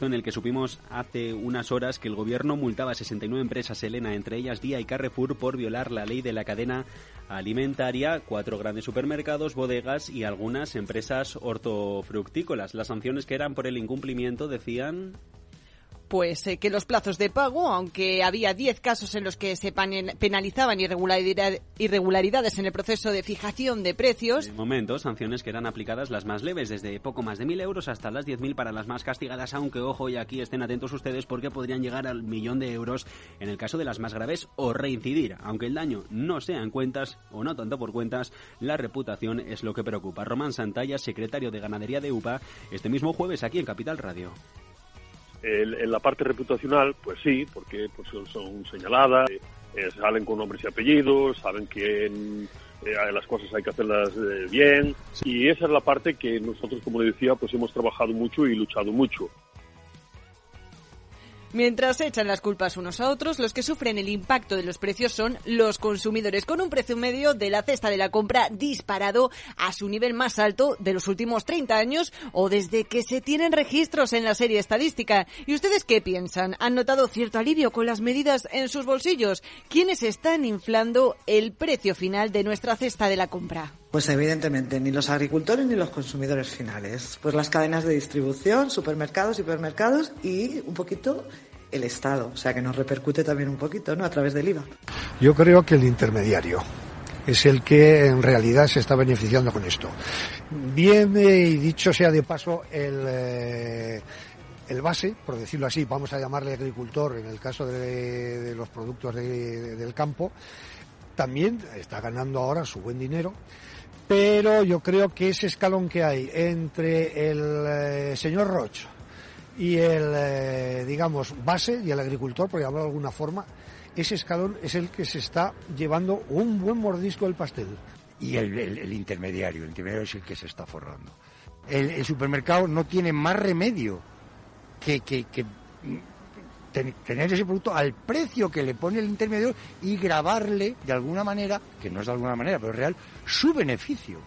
en el que supimos hace unas horas que el gobierno multaba a 69 empresas, Elena, entre ellas Día y Carrefour, por violar la ley de la cadena alimentaria, cuatro grandes supermercados, bodegas y algunas empresas hortofructícolas. Las sanciones que eran por el incumplimiento decían pues eh, que los plazos de pago, aunque había 10 casos en los que se penalizaban irregularidades en el proceso de fijación de precios. De momento, sanciones que eran aplicadas las más leves, desde poco más de 1.000 euros hasta las 10.000 para las más castigadas, aunque ojo y aquí estén atentos ustedes porque podrían llegar al millón de euros en el caso de las más graves o reincidir. Aunque el daño no sea en cuentas o no tanto por cuentas, la reputación es lo que preocupa. Román Santalla, secretario de Ganadería de UPA, este mismo jueves aquí en Capital Radio en la parte reputacional, pues sí, porque pues, son, señaladas, eh, salen con nombres y apellidos, saben que eh, las cosas hay que hacerlas eh, bien y esa es la parte que nosotros, como le decía, pues hemos trabajado mucho y luchado mucho. Mientras echan las culpas unos a otros, los que sufren el impacto de los precios son los consumidores, con un precio medio de la cesta de la compra disparado a su nivel más alto de los últimos 30 años o desde que se tienen registros en la serie estadística. ¿Y ustedes qué piensan? ¿Han notado cierto alivio con las medidas en sus bolsillos? ¿Quiénes están inflando el precio final de nuestra cesta de la compra? Pues evidentemente ni los agricultores ni los consumidores finales. Pues las cadenas de distribución, supermercados, hipermercados y un poquito el Estado. O sea que nos repercute también un poquito, ¿no? A través del IVA. Yo creo que el intermediario es el que en realidad se está beneficiando con esto. Bien, y dicho sea de paso, el, eh, el base, por decirlo así, vamos a llamarle agricultor en el caso de, los productos del campo, también está ganando ahora su buen dinero pero yo creo que ese escalón que hay entre el eh, señor Roche y el, eh, digamos, base y el agricultor, por llamarlo de alguna forma, ese escalón es el que se está llevando un buen mordisco del pastel. Y el, intermediario, el intermediario es el que se está forrando. El, supermercado no tiene más remedio que, tener ese producto al precio que le pone el intermediario y grabarle de alguna manera, que no es de alguna manera, pero es real, su beneficio.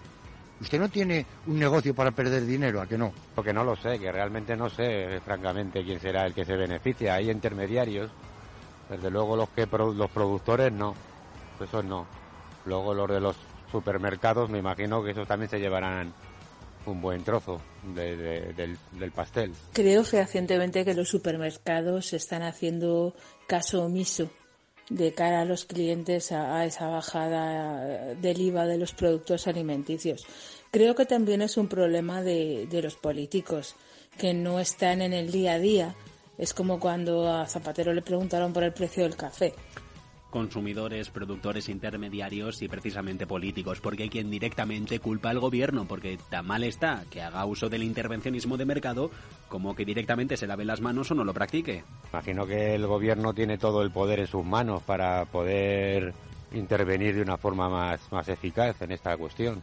Usted no tiene un negocio para perder dinero, ¿a que no? Porque no lo sé, que realmente no sé, francamente, quién será el que se beneficia. Hay intermediarios, desde luego los que los productores no, eso no. Luego los de los supermercados, me imagino que esos también se llevarán un buen trozo del, pastel. Creo fehacientemente que los supermercados están haciendo caso omiso de cara a los clientes a, esa bajada del IVA de los productos alimenticios. Creo que también es un problema de, de los políticos que no están en el día a día. Es como cuando a Zapatero le preguntaron por el precio del café consumidores, productores intermediarios y precisamente políticos, porque hay quien directamente culpa al gobierno, porque tan mal está que haga uso del intervencionismo de mercado como que directamente se lave las manos o no lo practique. Imagino que el gobierno tiene todo el poder en sus manos para poder intervenir de una forma más, más eficaz en esta cuestión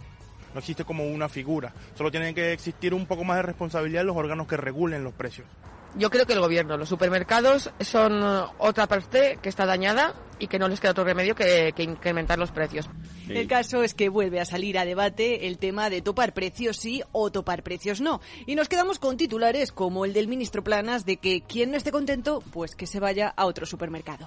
no existe como una figura. Solo tienen que existir un poco más de responsabilidad en los órganos que regulen los precios. Yo creo que el gobierno, los supermercados son otra parte que está dañada y que no les queda otro remedio que, incrementar los precios. El caso es que vuelve a salir a debate el tema de topar precios sí o topar precios no. Y nos quedamos con titulares como el del ministro Planas de que quien no esté contento, pues que se vaya a otro supermercado.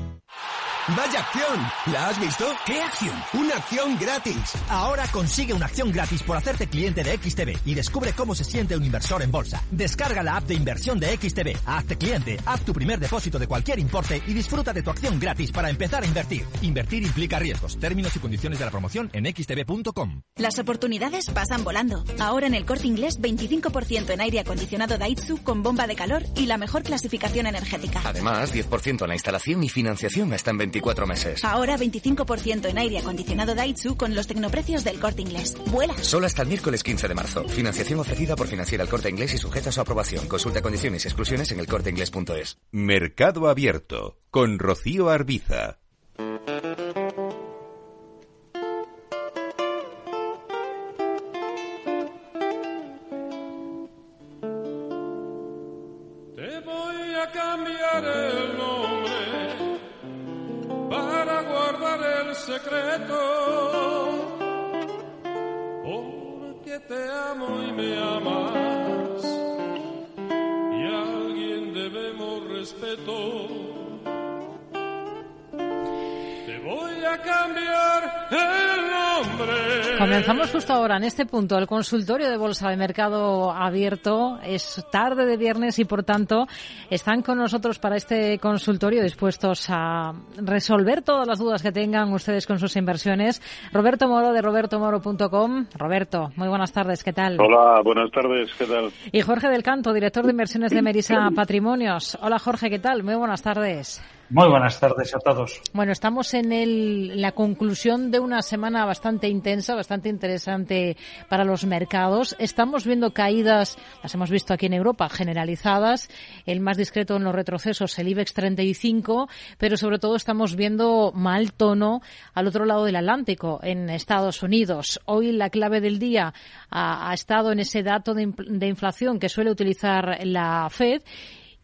¡Vaya acción! ¿La has visto? ¿Qué acción? ¡Una acción gratis! Ahora consigue una acción gratis por hacerte cliente de XTB y descubre cómo se siente un inversor en bolsa. Descarga la app de inversión de XTB, hazte cliente, haz tu primer depósito de cualquier importe y disfruta de tu acción gratis para empezar a invertir. Invertir implica riesgos. Términos y condiciones de la promoción en xtb.com. Las oportunidades pasan volando. Ahora en el corte inglés 25% en aire acondicionado Daitsu con bomba de calor y la mejor clasificación energética. Además, 10% en la instalación y financiación hasta en 24 meses. Ahora 25% en aire acondicionado Daitsu con los tecnoprecios del corte inglés. ¡Vuela! Solo hasta el miércoles 15 de marzo. Financiación ofrecida por Financiera el Corte Inglés y sujeta a su aprobación. Consulta condiciones y exclusiones en elcorteinglés.es. Mercado Abierto con Rocío Arbiza. Secreto. Porque te amo y me amas. Y a alguien debemos respeto. Te voy a cambiar el. Comenzamos justo ahora, en este punto, el consultorio de Bolsa de Mercado abierto. Es tarde de viernes y, por tanto, están con nosotros para este consultorio dispuestos a resolver todas las dudas que tengan ustedes con sus inversiones. Roberto Moro de robertomoro.com. Roberto, muy buenas tardes, ¿qué tal? Hola, buenas tardes, ¿qué tal? Y Jorge del Canto, director de inversiones de Merisa Patrimonios. Hola, Jorge, ¿qué tal? Muy buenas tardes. Muy buenas tardes a todos. Bueno, estamos en el, la conclusión de una semana bastante intensa, bastante interesante para los mercados. Estamos viendo caídas, las hemos visto aquí en Europa, generalizadas. El más discreto en los retrocesos, el IBEX 35, pero sobre todo estamos viendo mal tono al otro lado del Atlántico, en Estados Unidos. Hoy la clave del día ha, estado en ese dato de inflación que suele utilizar la Fed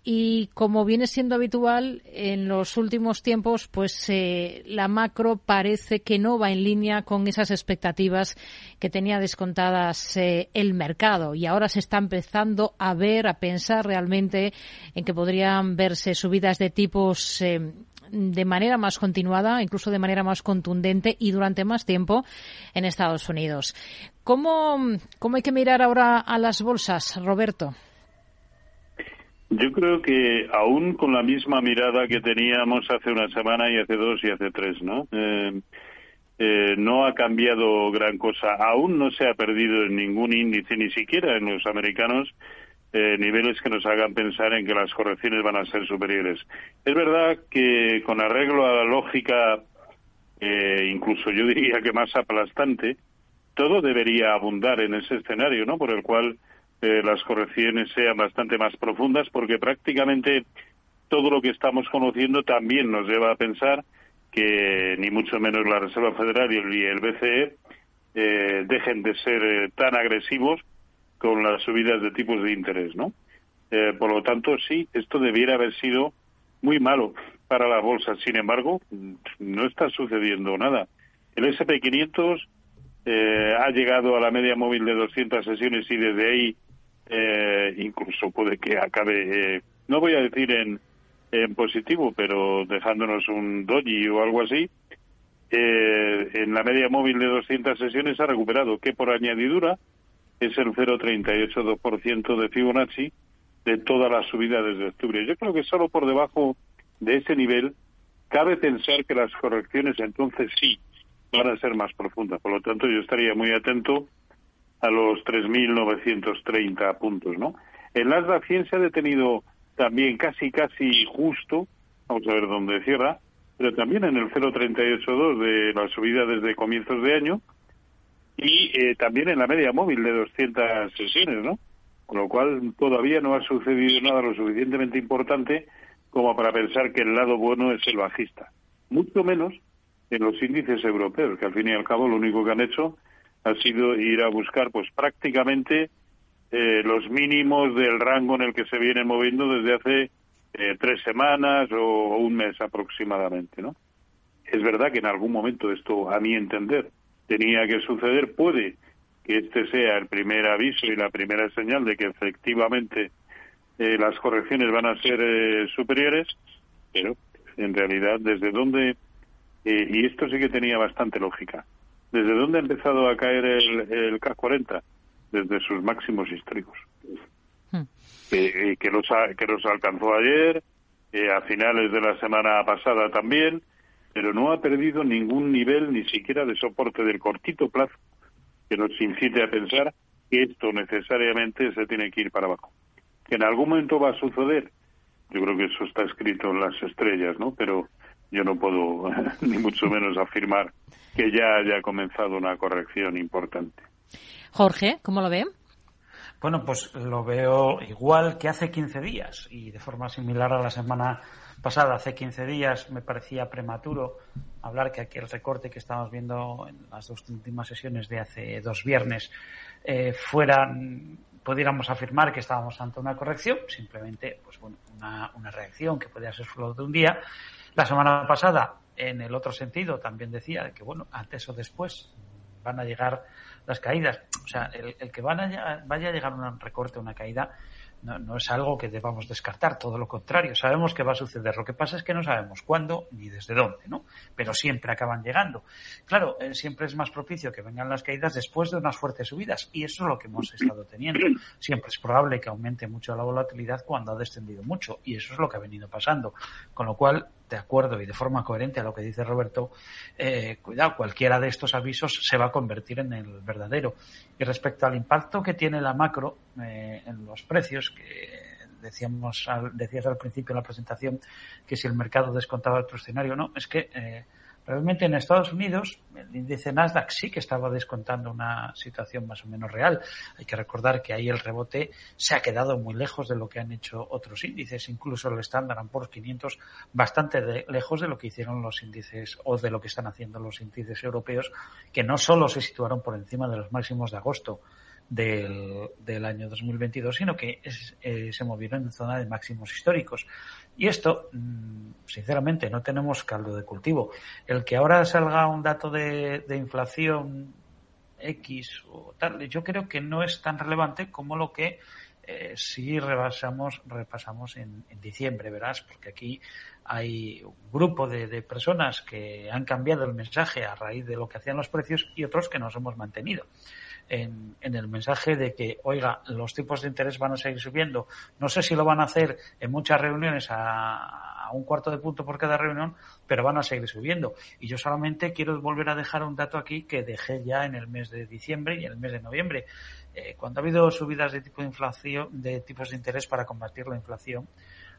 y como viene siendo habitual en los últimos tiempos, pues eh, la macro parece que no va en línea con esas expectativas que tenía descontadas eh, el mercado y ahora se está empezando a ver, a pensar realmente en que podrían verse subidas de tipos eh, de manera más continuada, incluso de manera más contundente y durante más tiempo en Estados Unidos. ¿Cómo, cómo hay que mirar ahora a las bolsas, Roberto? Yo creo que aún con la misma mirada que teníamos hace una semana y hace dos y hace tres, ¿no? Eh, eh, no ha cambiado gran cosa. Aún no se ha perdido en ningún índice, ni siquiera en los americanos, eh, niveles que nos hagan pensar en que las correcciones van a ser superiores. Es verdad que con arreglo a la lógica, eh, incluso yo diría que más aplastante, todo debería abundar en ese escenario, ¿no? Por el cual eh, las correcciones sean bastante más profundas, porque prácticamente todo lo que estamos conociendo también nos lleva a pensar que ni mucho menos la Reserva Federal y el, BCE eh, dejen de ser eh, tan agresivos con las subidas de tipos de interés, ¿no? Eh, por lo tanto, sí, esto debiera haber sido muy malo para la bolsa. Sin embargo, no está sucediendo nada. El SP500 eh, ha llegado a la media móvil de 200 sesiones y desde ahí eh, incluso puede que acabe, eh, no voy a decir en, en positivo, pero dejándonos un doji o algo así, eh, en la media móvil de 200 sesiones ha recuperado, que por añadidura es el 0,38% de Fibonacci de toda la subida desde octubre. Yo creo que solo por debajo de ese nivel cabe pensar que las correcciones entonces sí van a ser más profundas. Por lo tanto, yo estaría muy atento a los 3.930 puntos, ¿no? El Nasdaq 100 se ha detenido también casi, casi justo, vamos a ver dónde cierra, pero también en el 0,382 de la subida desde comienzos de año y eh, también en la media móvil de 200 sesiones, ¿no? Con lo cual todavía no ha sucedido nada lo suficientemente importante como para pensar que el lado bueno es el bajista. Mucho menos en los índices europeos, que al fin y al cabo lo único que han hecho ha sido ir a buscar pues prácticamente eh, los mínimos del rango en el que se vienen moviendo desde hace eh, tres semanas o, un mes aproximadamente, ¿no? Es verdad que en algún momento esto, a mi entender, tenía que suceder. Puede que este sea el primer aviso y la primera señal de que efectivamente eh, las correcciones van a ser superiores, pero en realidad desde dónde y esto sí que tenía bastante lógica. ¿Desde dónde ha empezado a caer el, el CAC 40? Desde sus máximos históricos. Hmm. que, los, que los alcanzó ayer, a finales de la semana pasada también, pero no ha perdido ningún nivel ni siquiera de soporte del cortito plazo que nos incite a pensar que esto necesariamente se tiene que ir para abajo. Que en algún momento va a suceder, yo creo que eso está escrito en las estrellas, ¿no? Pero yo no puedo ni mucho menos afirmar que ya haya comenzado una corrección importante. Jorge, ¿cómo lo ve? Bueno, pues lo veo igual que hace 15 días y de forma similar a la semana pasada. Hace 15 días me parecía prematuro hablar que aquí el recorte que estamos viendo en las dos últimas sesiones de hace dos viernes eh, fueran pudiéramos afirmar que estábamos ante una corrección, simplemente pues bueno, una, una reacción que podía ser solo de un día la semana pasada, en el otro sentido, también decía que, bueno, antes o después van a llegar las caídas. O sea, el, que van a, vaya a llegar un recorte, una caída, no, es algo que debamos descartar, todo lo contrario. Sabemos que va a suceder. Lo que pasa es que no sabemos cuándo ni desde dónde, ¿no? Pero siempre acaban llegando. Claro, eh, siempre es más propicio que vengan las caídas después de unas fuertes subidas y eso es lo que hemos estado teniendo. Siempre es probable que aumente mucho la volatilidad cuando ha descendido mucho y eso es lo que ha venido pasando. Con lo cual, de acuerdo y de forma coherente a lo que dice Roberto, eh, cuidado, cualquiera de estos avisos se va a convertir en el verdadero. Y respecto al impacto que tiene la macro eh, en los precios, que decíamos decías al principio en la presentación que si el mercado descontaba el escenario no, es que eh, Realmente en Estados Unidos el índice Nasdaq sí que estaba descontando una situación más o menos real. Hay que recordar que ahí el rebote se ha quedado muy lejos de lo que han hecho otros índices, incluso el Standard Poor's 500 bastante lejos de lo que hicieron los índices o de lo que están haciendo los índices europeos, que no solo se situaron por encima de los máximos de agosto, del, del, año 2022, sino que eh, se movieron en zona de máximos históricos. Y esto, mm, sinceramente, no tenemos caldo de cultivo. El que ahora salga un dato de, de inflación X o tal, yo creo que no es tan relevante como lo que eh, si rebasamos, repasamos en, en, diciembre, verás, porque aquí hay un grupo de, de, personas que han cambiado el mensaje a raíz de lo que hacían los precios y otros que nos hemos mantenido en, el mensaje de que, oiga, los tipos de interés van a seguir subiendo. No sé si lo van a hacer en muchas reuniones a, un cuarto de punto por cada reunión, pero van a seguir subiendo. Y yo solamente quiero volver a dejar un dato aquí que dejé ya en el mes de diciembre y en el mes de noviembre. Eh, cuando ha habido subidas de tipo de inflación, de tipos de interés para combatir la inflación,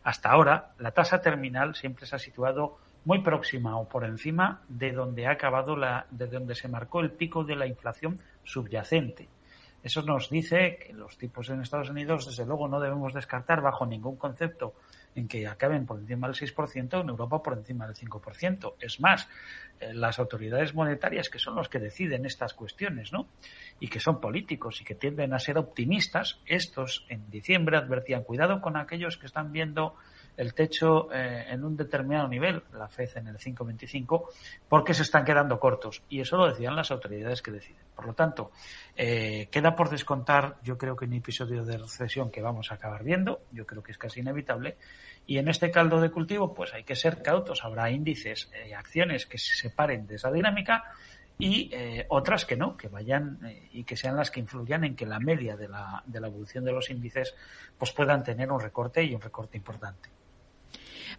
hasta ahora la tasa terminal siempre se ha situado muy próxima o por encima de donde ha acabado la, de donde se marcó el pico de la inflación subyacente. Eso nos dice que los tipos en Estados Unidos, desde luego, no debemos descartar bajo ningún concepto en que acaben por encima del 6%, en Europa por encima del 5%. Es más, eh, las autoridades monetarias, que son los que deciden estas cuestiones, ¿no? Y que son políticos y que tienden a ser optimistas, estos en diciembre advertían, cuidado con aquellos que están viendo el techo eh, en un determinado nivel, la FED en el 5,25, porque se están quedando cortos. Y eso lo decían las autoridades que deciden. Por lo tanto, eh, queda por descontar, yo creo que un episodio de recesión que vamos a acabar viendo, yo creo que es casi inevitable. Y en este caldo de cultivo, pues hay que ser cautos. Habrá índices y acciones que se separen de esa dinámica y eh, otras que no, que vayan eh, y que sean las que influyan en que la media de la, de la evolución de los índices pues puedan tener un recorte y un recorte importante.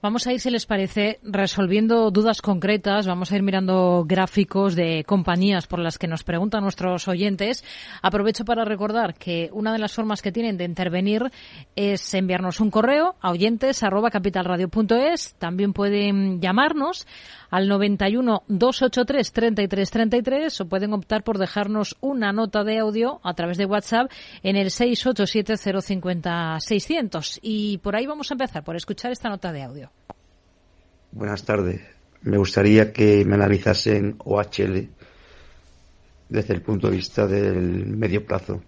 Vamos a ir, si les parece, resolviendo dudas concretas. Vamos a ir mirando gráficos de compañías por las que nos preguntan nuestros oyentes. Aprovecho para recordar que una de las formas que tienen de intervenir es enviarnos un correo a También pueden llamarnos al 91 283 33 33 o pueden optar por dejarnos una nota de audio a través de WhatsApp en el 687 050 600. Y por ahí vamos a empezar, por escuchar esta nota de audio. Buenas tardes. Me gustaría que me analizasen OHL desde el punto de vista del medio plazo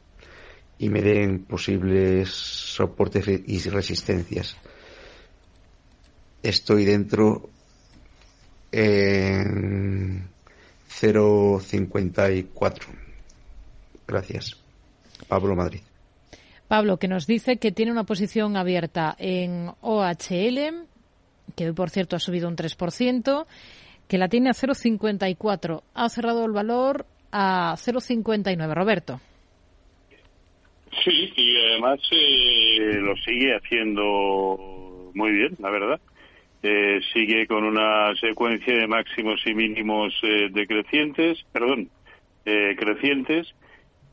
y me den posibles soportes y resistencias. Estoy dentro en 0,54. Gracias. Pablo Madrid. Pablo, que nos dice que tiene una posición abierta en OHL, que hoy, por cierto, ha subido un 3%, que la tiene a 0,54. Ha cerrado el valor a 0,59. Roberto. Sí, y además eh, lo sigue haciendo muy bien, la verdad. Eh, sigue con una secuencia de máximos y mínimos eh, decrecientes, perdón, eh, crecientes.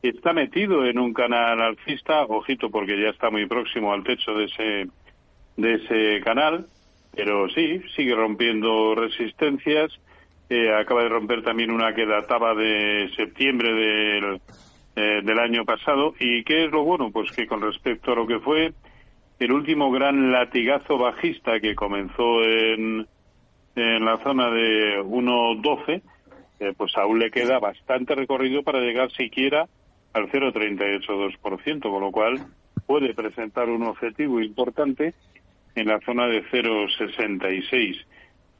Está metido en un canal alcista, ojito porque ya está muy próximo al techo de ese, de ese canal, pero sí, sigue rompiendo resistencias. Eh, acaba de romper también una que databa de septiembre del, eh, del año pasado. ¿Y qué es lo bueno? Pues que con respecto a lo que fue el último gran latigazo bajista que comenzó en, en la zona de 1.12, eh, pues aún le queda bastante recorrido para llegar siquiera al 0,382%, con lo cual puede presentar un objetivo importante en la zona de 0,66.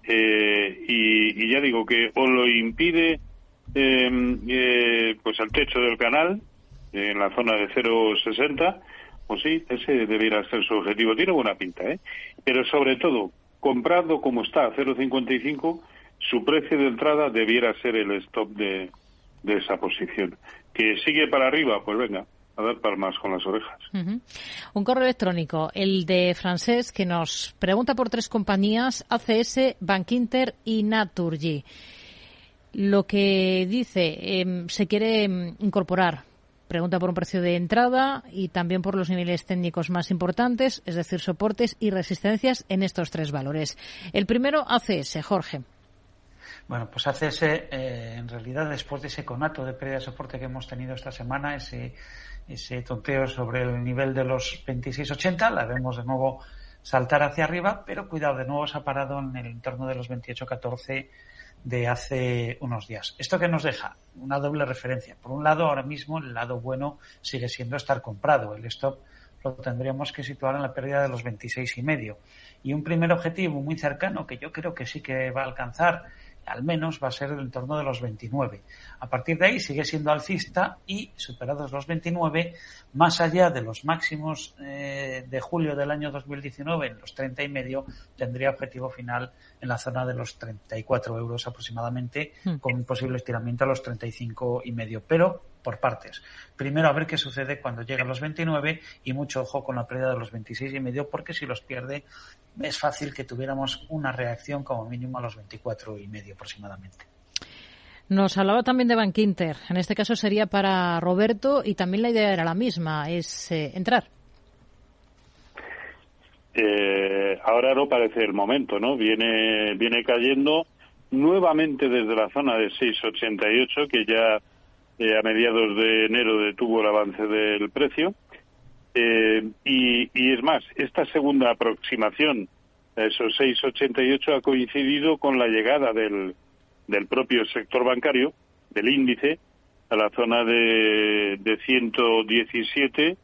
Eh, y, y, ya digo que o lo impide em, eh, pues el techo del canal en la zona de 0,60 pues sí, ese debiera ser su objetivo. Tiene buena pinta, ¿eh? Pero sobre todo, comprado como está a 0,55, su precio de entrada debiera ser el stop de, de esa posición. Que sigue para arriba, pues venga, a dar palmas con las orejas. Un correo electrónico, el de Francés, que nos pregunta por tres compañías, ACS, Bankinter y Naturgy. Lo que dice, em, se quiere em, incorporar Pregunta por un precio de entrada y también por los niveles técnicos más importantes, es decir, soportes y resistencias en estos tres valores. El primero, ACS, Jorge. Bueno, pues ACS, eh, en realidad, después de ese conato de pérdida de soporte que hemos tenido esta semana, ese, ese tonteo sobre el nivel de los 26.80, la vemos de nuevo saltar hacia arriba, pero cuidado, de nuevo se ha parado en el entorno de los 28.14 de hace unos días. ¿Esto que nos deja? Una doble referencia. Por un lado, ahora mismo el lado bueno sigue siendo estar comprado. El stop lo tendríamos que situar en la pérdida de los 26 y medio. Y un primer objetivo muy cercano que yo creo que sí que va a alcanzar al menos va a ser el entorno de los 29. A partir de ahí sigue siendo alcista y superados los 29, más allá de los máximos eh, de julio del año 2019 en los 30 y medio, tendría objetivo final en la zona de los 34 euros aproximadamente, hmm. con un posible estiramiento a los 35 y medio. Pero por partes. Primero a ver qué sucede cuando llega a los 29 y mucho ojo con la pérdida de los 26 y medio porque si los pierde es fácil que tuviéramos una reacción como mínimo a los 24 y medio aproximadamente. Nos hablaba también de Bank Inter. En este caso sería para Roberto y también la idea era la misma, es eh, entrar. Eh, ahora no parece el momento, ¿no? Viene, viene cayendo nuevamente desde la zona de 6,88 que ya a mediados de enero detuvo el avance del precio. Eh, y, y, es más, esta segunda aproximación a esos 6,88 ha coincidido con la llegada del, del propio sector bancario, del índice, a la zona de, de 117,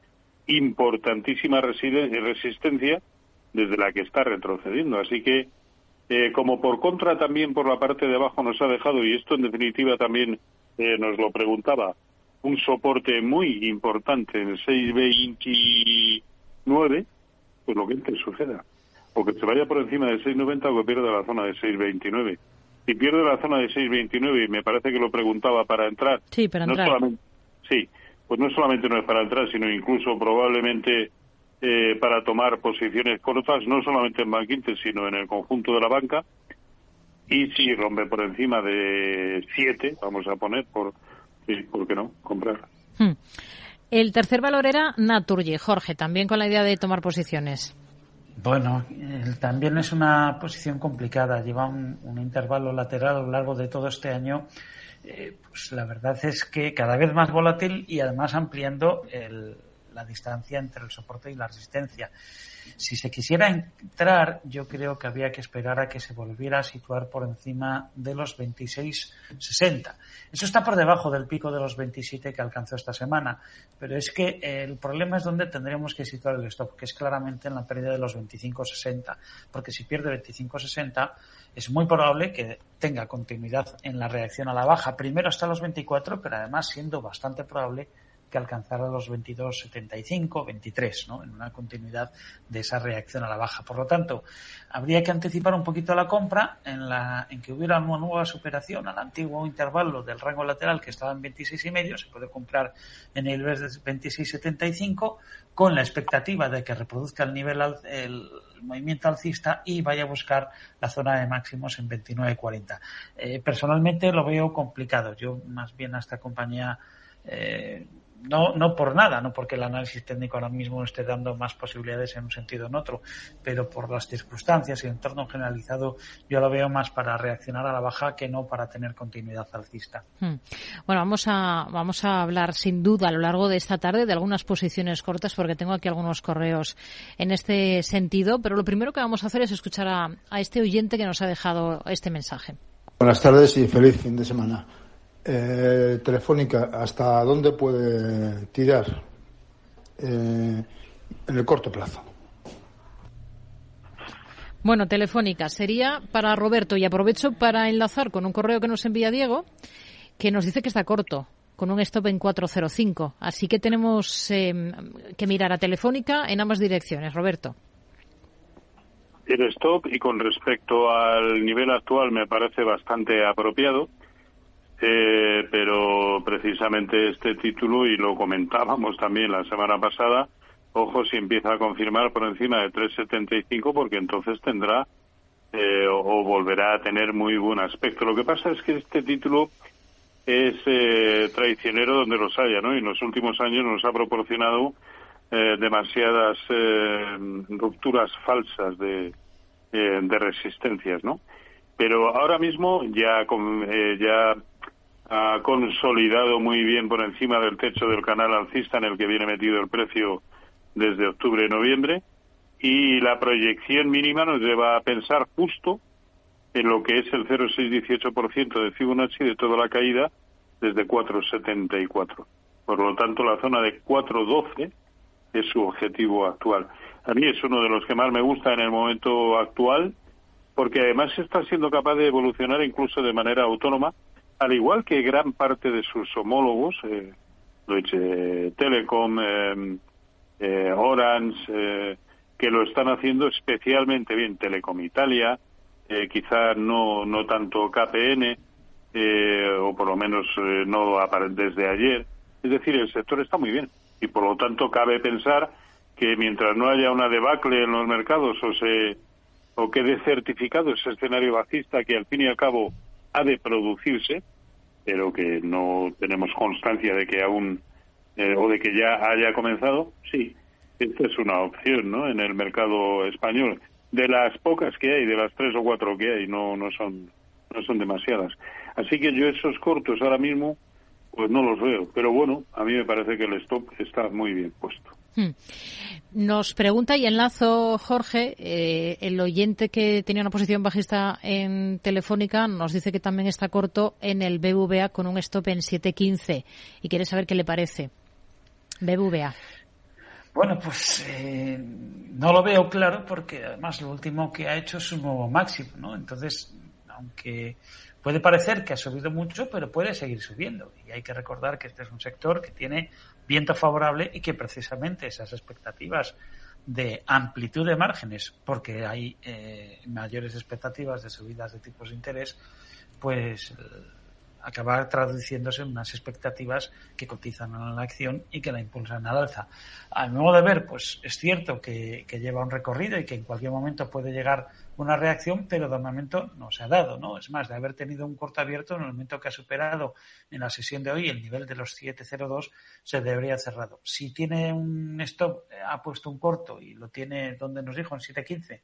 importantísima resistencia desde la que está retrocediendo. Así que, eh, como por contra también por la parte de abajo nos ha dejado, y esto en definitiva también eh, nos lo preguntaba, un soporte muy importante en 6.29, pues lo que antes suceda. O que se vaya por encima de 6.90 o que pierda la zona de 6.29. Si pierde la zona de 6.29, y me parece que lo preguntaba para entrar. Sí, para no entrar. solamente- sí, pues no solamente no es para entrar, sino incluso probablemente eh, para tomar posiciones cortas, no solamente en Bank Inter, sino en el conjunto de la banca. Y si rompe por encima de 7, vamos a poner, por, sí, ¿por qué no? Comprar. Hmm. El tercer valor era Naturgy, Jorge, también con la idea de tomar posiciones. Bueno, eh, también es una posición complicada. Lleva un, un intervalo lateral a lo largo de todo este año. Eh, pues la verdad es que cada vez más volátil y además ampliando el- la distancia entre el soporte y la resistencia. Si se quisiera entrar, yo creo que había que esperar a que se volviera a situar por encima de los 26,60. Eso está por debajo del pico de los 27 que alcanzó esta semana, pero es que eh, el problema es donde tendríamos que situar el stop, que es claramente en la pérdida de los 25,60, porque si pierde 25,60 es muy probable que tenga continuidad en la reacción a la baja, primero hasta los 24, pero además siendo bastante probable que alcanzara los 22,75, 23, ¿no? En una continuidad de esa reacción a la baja. Por lo tanto, habría que anticipar un poquito la compra en la en que hubiera una nueva superación al antiguo intervalo del rango lateral que estaba en 26 y medio, se puede comprar en el nivel de 26,75 con la expectativa de que reproduzca el nivel el movimiento alcista y vaya a buscar la zona de máximos en 29,40. Eh, personalmente lo veo complicado. Yo más bien a esta compañía eh, no, no por nada, no porque el análisis técnico ahora mismo esté dando más posibilidades en un sentido o en otro, pero por las circunstancias y el entorno generalizado, yo lo veo más para reaccionar a la baja que no para tener continuidad alcista. Hmm. Bueno, vamos a, vamos a hablar sin duda a lo largo de esta tarde de algunas posiciones cortas porque tengo aquí algunos correos en este sentido, pero lo primero que vamos a hacer es escuchar a, a este oyente que nos ha dejado este mensaje. Buenas tardes y feliz fin de semana. Eh, telefónica, ¿hasta dónde puede tirar eh, en el corto plazo? Bueno, telefónica sería para Roberto y aprovecho para enlazar con un correo que nos envía Diego que nos dice que está corto con un stop en 405. Así que tenemos eh, que mirar a Telefónica en ambas direcciones, Roberto. El stop y con respecto al nivel actual me parece bastante apropiado, eh, pero precisamente este título, y lo comentábamos también la semana pasada, ojo si empieza a confirmar por encima de 3,75 porque entonces tendrá eh, o, volverá a tener muy buen aspecto. Lo que pasa es que este título es eh, traicionero donde los haya, ¿no? Y en los últimos años nos ha proporcionado eh, demasiadas eh, rupturas falsas de, eh, de resistencias, ¿no? Pero ahora mismo ya, con- eh, ya ha consolidado muy bien por encima del techo del canal alcista en el que viene metido el precio desde octubre y noviembre y la proyección mínima nos lleva a pensar justo en lo que es el 0,618% de Fibonacci de toda la caída desde 4,74. Por lo tanto, la zona de 4,12 es su objetivo actual. A mí es uno de los que más me gusta en el momento actual, porque además está siendo capaz de evolucionar incluso de manera autónoma, al igual que gran parte de sus homólogos, eh, Deutsche Telekom, eh, eh, Orange, eh, que lo están haciendo especialmente bien. Telecom Italia, eh, quizá no, no tanto KPN, o por lo menos no desde ayer. Es decir, el sector está muy bien y por lo tanto cabe pensar que mientras no haya una debacle en los mercados o se o quede certificado ese escenario bajista que al fin y al cabo ha de producirse, pero que no tenemos constancia de que aún eh, o de que ya haya comenzado, sí, esta es una opción, ¿no? En el mercado español, de las pocas que hay, de las tres o cuatro que hay, no no son no son demasiadas. Así que yo esos cortos ahora mismo, pues no los veo. Pero bueno, a mí me parece que el stop está muy bien puesto. Hmm. Nos pregunta y enlazo, Jorge, eh, el oyente que tenía una posición bajista en Telefónica nos dice que también está corto en el BVA con un stop en 7.15 y quiere saber qué le parece. BVA. Bueno, pues eh, no lo veo claro porque además lo último que ha hecho es un nuevo máximo, ¿no? Entonces, aunque puede parecer que ha subido mucho, pero puede seguir subiendo. Y hay que recordar que este es un sector que tiene viento favorable y que precisamente esas expectativas de amplitud de márgenes, porque hay eh, mayores expectativas de subidas de tipos de interés, pues acabar traduciéndose en unas expectativas que cotizan a la acción y que la impulsan al alza. A mi modo de ver, pues es cierto que, lleva un recorrido y que en cualquier momento puede llegar una reacción, pero de momento no se ha dado, ¿no? Es más, de haber tenido un corto abierto, en el momento que ha superado en la sesión de hoy el nivel de los 7.02, se debería haber cerrado. Si tiene un stop, ha puesto un corto y lo tiene donde nos dijo, en 7.15,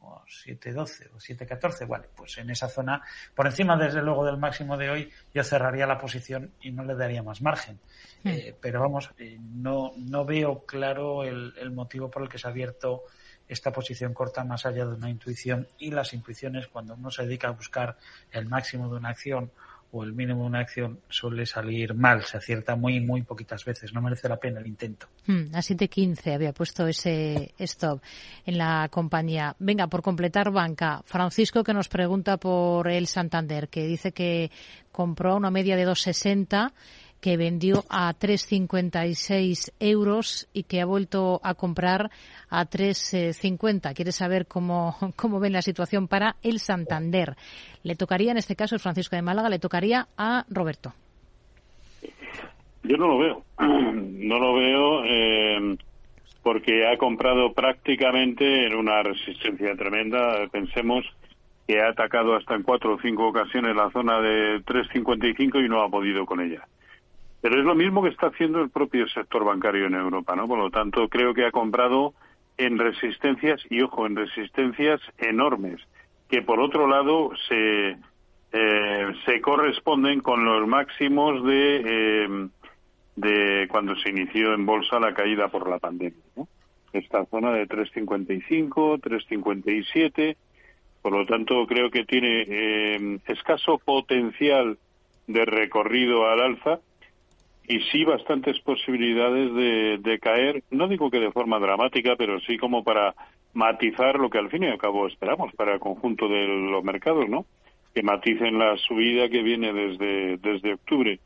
o 7.12 o 7.14, vale, pues en esa zona, por encima desde luego del máximo de hoy, yo cerraría la posición y no le daría más margen. Hmm. Eh, pero vamos, eh, no, no veo claro el, el, motivo por el que se ha abierto esta posición corta más allá de una intuición y las intuiciones cuando uno se dedica a buscar el máximo de una acción o el mínimo de una acción suele salir mal, se acierta muy, muy poquitas veces, no merece la pena el intento. Hmm, a 7.15 había puesto ese stop en la compañía. Venga, por completar banca, Francisco que nos pregunta por el Santander, que dice que compró una media de 2.60 que vendió a 3,56 euros y que ha vuelto a comprar a 3,50. Quiere saber cómo, cómo ven la situación para el Santander. Le tocaría, en este caso, el Francisco de Málaga, le tocaría a Roberto. Yo no lo veo. No lo veo eh, porque ha comprado prácticamente en una resistencia tremenda. Pensemos que ha atacado hasta en cuatro o cinco ocasiones la zona de 3.55 y no ha podido con ella. Pero es lo mismo que está haciendo el propio sector bancario en Europa, ¿no? Por lo tanto, creo que ha comprado en resistencias, y ojo, en resistencias enormes, que por otro lado se, eh, se corresponden con los máximos de, eh, de cuando se inició en bolsa la caída por la pandemia. ¿no? Esta zona de 3,55, 3,57, por lo tanto creo que tiene eh, escaso potencial de recorrido al alza y sí bastantes posibilidades de, de, caer, no digo que de forma dramática, pero sí como para matizar lo que al fin y al cabo esperamos para el conjunto de los mercados, ¿no? Que maticen la subida que viene desde, desde octubre.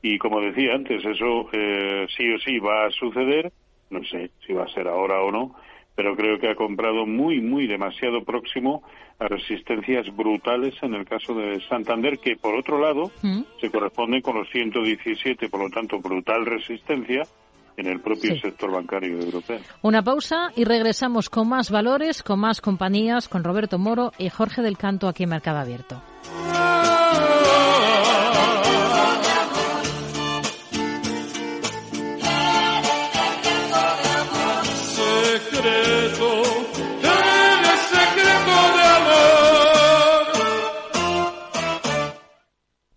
Y como decía antes, eso eh, sí o sí va a suceder, no sé si va a ser ahora o no, pero creo que ha comprado muy, muy demasiado próximo a resistencias brutales en el caso de Santander, que por otro lado mm. se corresponden con los 117, por lo tanto, brutal resistencia en el propio sector bancario europeo. Una pausa y regresamos con más valores, con más compañías, con Roberto Moro y Jorge del Canto aquí en Mercado Abierto.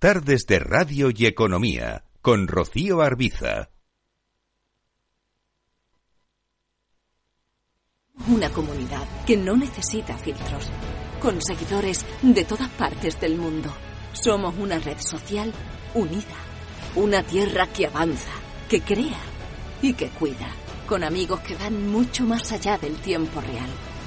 Tardes de Radio y Economía con Rocío Arbiza. Una comunidad que no necesita filtros, con seguidores de todas partes del mundo. Somos una red social unida, una tierra que avanza, que crea y que cuida, con amigos que van mucho más allá del tiempo real.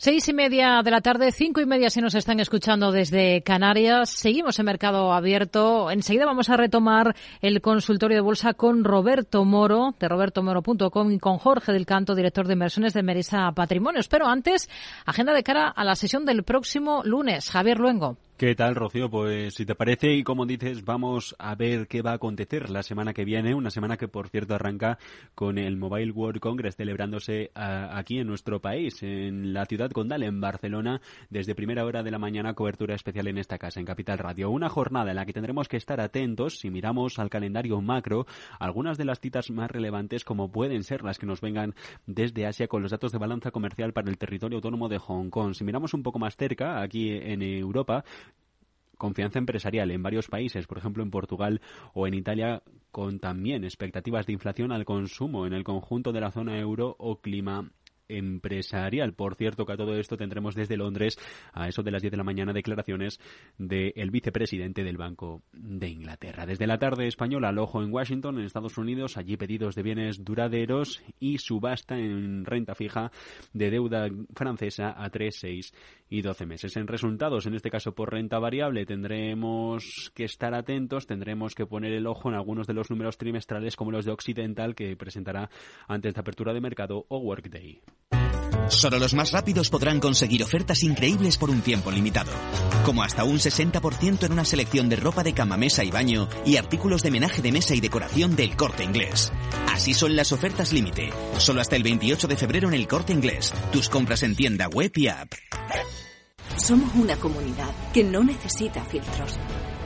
Seis y media de la tarde, cinco y media si nos están escuchando desde Canarias. Seguimos en mercado abierto. Enseguida vamos a retomar el consultorio de bolsa con Roberto Moro, de robertomoro.com, y con Jorge del Canto, director de inversiones de Merisa Patrimonios. Pero antes, agenda de cara a la sesión del próximo lunes. Javier Luengo. ¿Qué tal, Rocío? Pues si te parece y como dices, vamos a ver qué va a acontecer la semana que viene, una semana que por cierto arranca con el Mobile World Congress celebrándose aquí en nuestro país, en la ciudad condal, en Barcelona, desde primera hora de la mañana, cobertura especial en esta casa, en Capital Radio. Una jornada en la que tendremos que estar atentos, si miramos al calendario macro, algunas de las citas más relevantes como pueden ser las que nos vengan desde Asia con los datos de balanza comercial para el territorio autónomo de Hong Kong. Si miramos un poco más cerca, aquí en Europa, confianza empresarial en varios países, por ejemplo en Portugal o en Italia, con también expectativas de inflación al consumo en el conjunto de la zona euro o clima empresarial. Por cierto, que a todo esto tendremos desde Londres a eso de las 10 de la mañana declaraciones del vicepresidente del Banco de Inglaterra. Desde la tarde española al ojo en Washington, en Estados Unidos, allí pedidos de bienes duraderos y subasta en renta fija de deuda francesa a 3, 6 y 12 meses. En resultados, en este caso por renta variable, tendremos que estar atentos, tendremos que poner el ojo en algunos de los números trimestrales como los de Occidental que presentará antes de apertura de mercado o Workday. Solo los más rápidos podrán conseguir ofertas increíbles por un tiempo limitado, como hasta un 60% en una selección de ropa de cama, mesa y baño y artículos de menaje de mesa y decoración del corte inglés. Así son las ofertas límite, solo hasta el 28 de febrero en el corte inglés. Tus compras en tienda web y app. Somos una comunidad que no necesita filtros,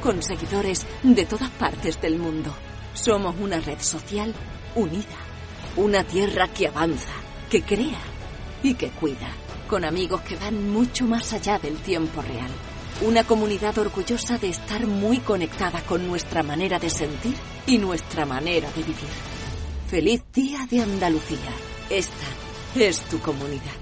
con seguidores de todas partes del mundo. Somos una red social unida, una tierra que avanza, que crea y que cuida, con amigos que van mucho más allá del tiempo real. Una comunidad orgullosa de estar muy conectada con nuestra manera de sentir y nuestra manera de vivir. Feliz Día de Andalucía. Esta es tu comunidad.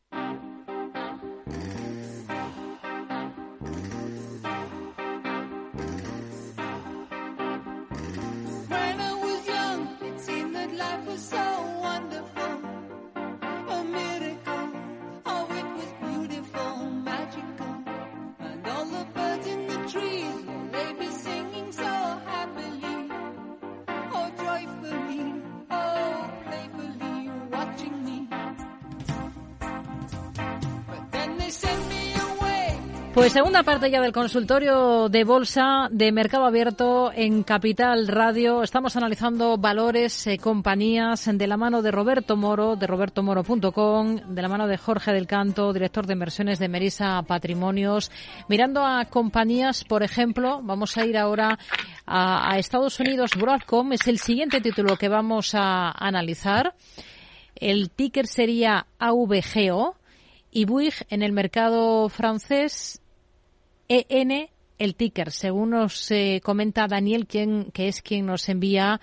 Pues segunda parte ya del consultorio de bolsa de mercado abierto en Capital Radio. Estamos analizando valores, eh, compañías de la mano de Roberto Moro, de robertomoro.com, de la mano de Jorge del Canto, director de inversiones de Merisa Patrimonios. Mirando a compañías, por ejemplo, vamos a ir ahora a, a Estados Unidos. Broadcom es el siguiente título que vamos a analizar. El ticker sería AVGO y Bouygues en el mercado francés EN el ticker, según nos eh, comenta Daniel, quien, que es quien nos envía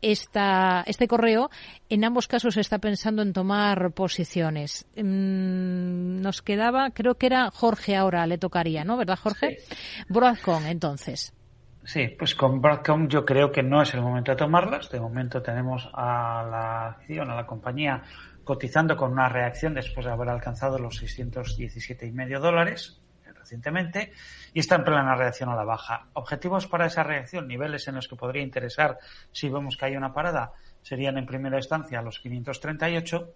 esta, este correo, en ambos casos está pensando en tomar posiciones. Mm, nos quedaba, creo que era Jorge ahora, le tocaría, ¿no? ¿Verdad, Jorge? Broadcom, entonces. Sí, pues con Broadcom yo creo que no es el momento de tomarlas. De momento tenemos a la acción, a la compañía cotizando con una reacción después de haber alcanzado los 617,5 dólares recientemente y está en plena reacción a la baja. Objetivos para esa reacción, niveles en los que podría interesar si vemos que hay una parada, serían en primera instancia los 538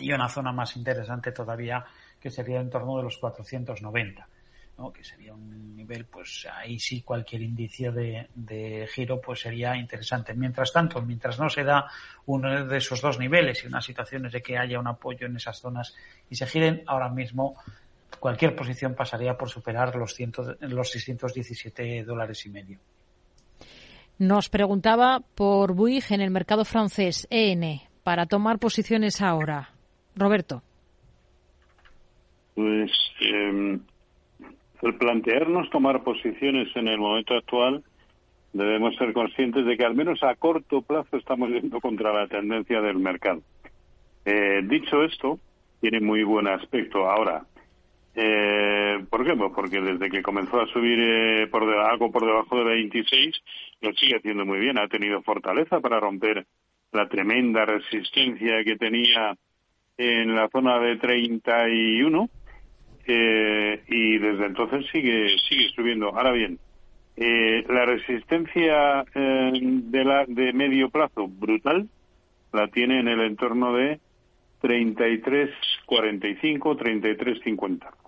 y una zona más interesante todavía que sería en torno de los 490. que sería un nivel, pues ahí sí cualquier indicio de, de, giro pues sería interesante. Mientras tanto, mientras no se da uno de esos dos niveles y unas situaciones de que haya un apoyo en esas zonas y se giren, ahora mismo cualquier posición pasaría por superar los, ciento, los 617 dólares y medio. Nos preguntaba por Buig en el mercado francés, EN, para tomar posiciones ahora. Roberto. Pues eh, el plantearnos tomar posiciones en el momento actual, debemos ser conscientes de que al menos a corto plazo estamos yendo contra la tendencia del mercado. Eh, dicho esto, tiene muy buen aspecto ahora. Eh, ¿Por qué? Pues porque desde que comenzó a subir eh, por algo por debajo de 26, lo sigue haciendo muy bien. Ha tenido fortaleza para romper la tremenda resistencia que tenía en la zona de 31 eh, y desde entonces sigue sigue subiendo. Ahora bien, eh, la resistencia eh, de la de medio plazo brutal la tiene en el entorno de 33.45, 33.50.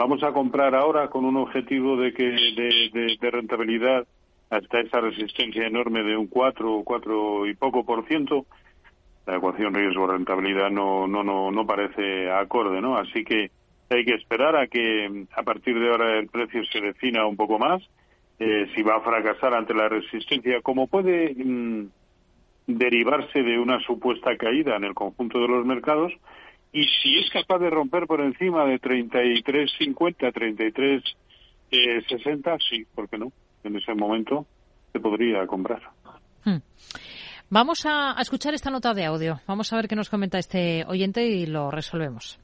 Vamos a comprar ahora con un objetivo de que de, rentabilidad hasta esa resistencia enorme de un 4 o 4 y poco por ciento. La ecuación riesgo-rentabilidad no, no, no, no parece acorde, ¿no? Así que hay que esperar a que a partir de ahora el precio se defina un poco más, eh, si va a fracasar ante la resistencia, como puede mm, derivarse de una supuesta caída en el conjunto de los mercados, y si es capaz de romper por encima de 33.50, 33.60, eh, sí, ¿por qué no? En ese momento se podría comprar. Hmm. Vamos a, a escuchar esta nota de audio. Vamos a ver qué nos comenta este oyente y lo resolvemos.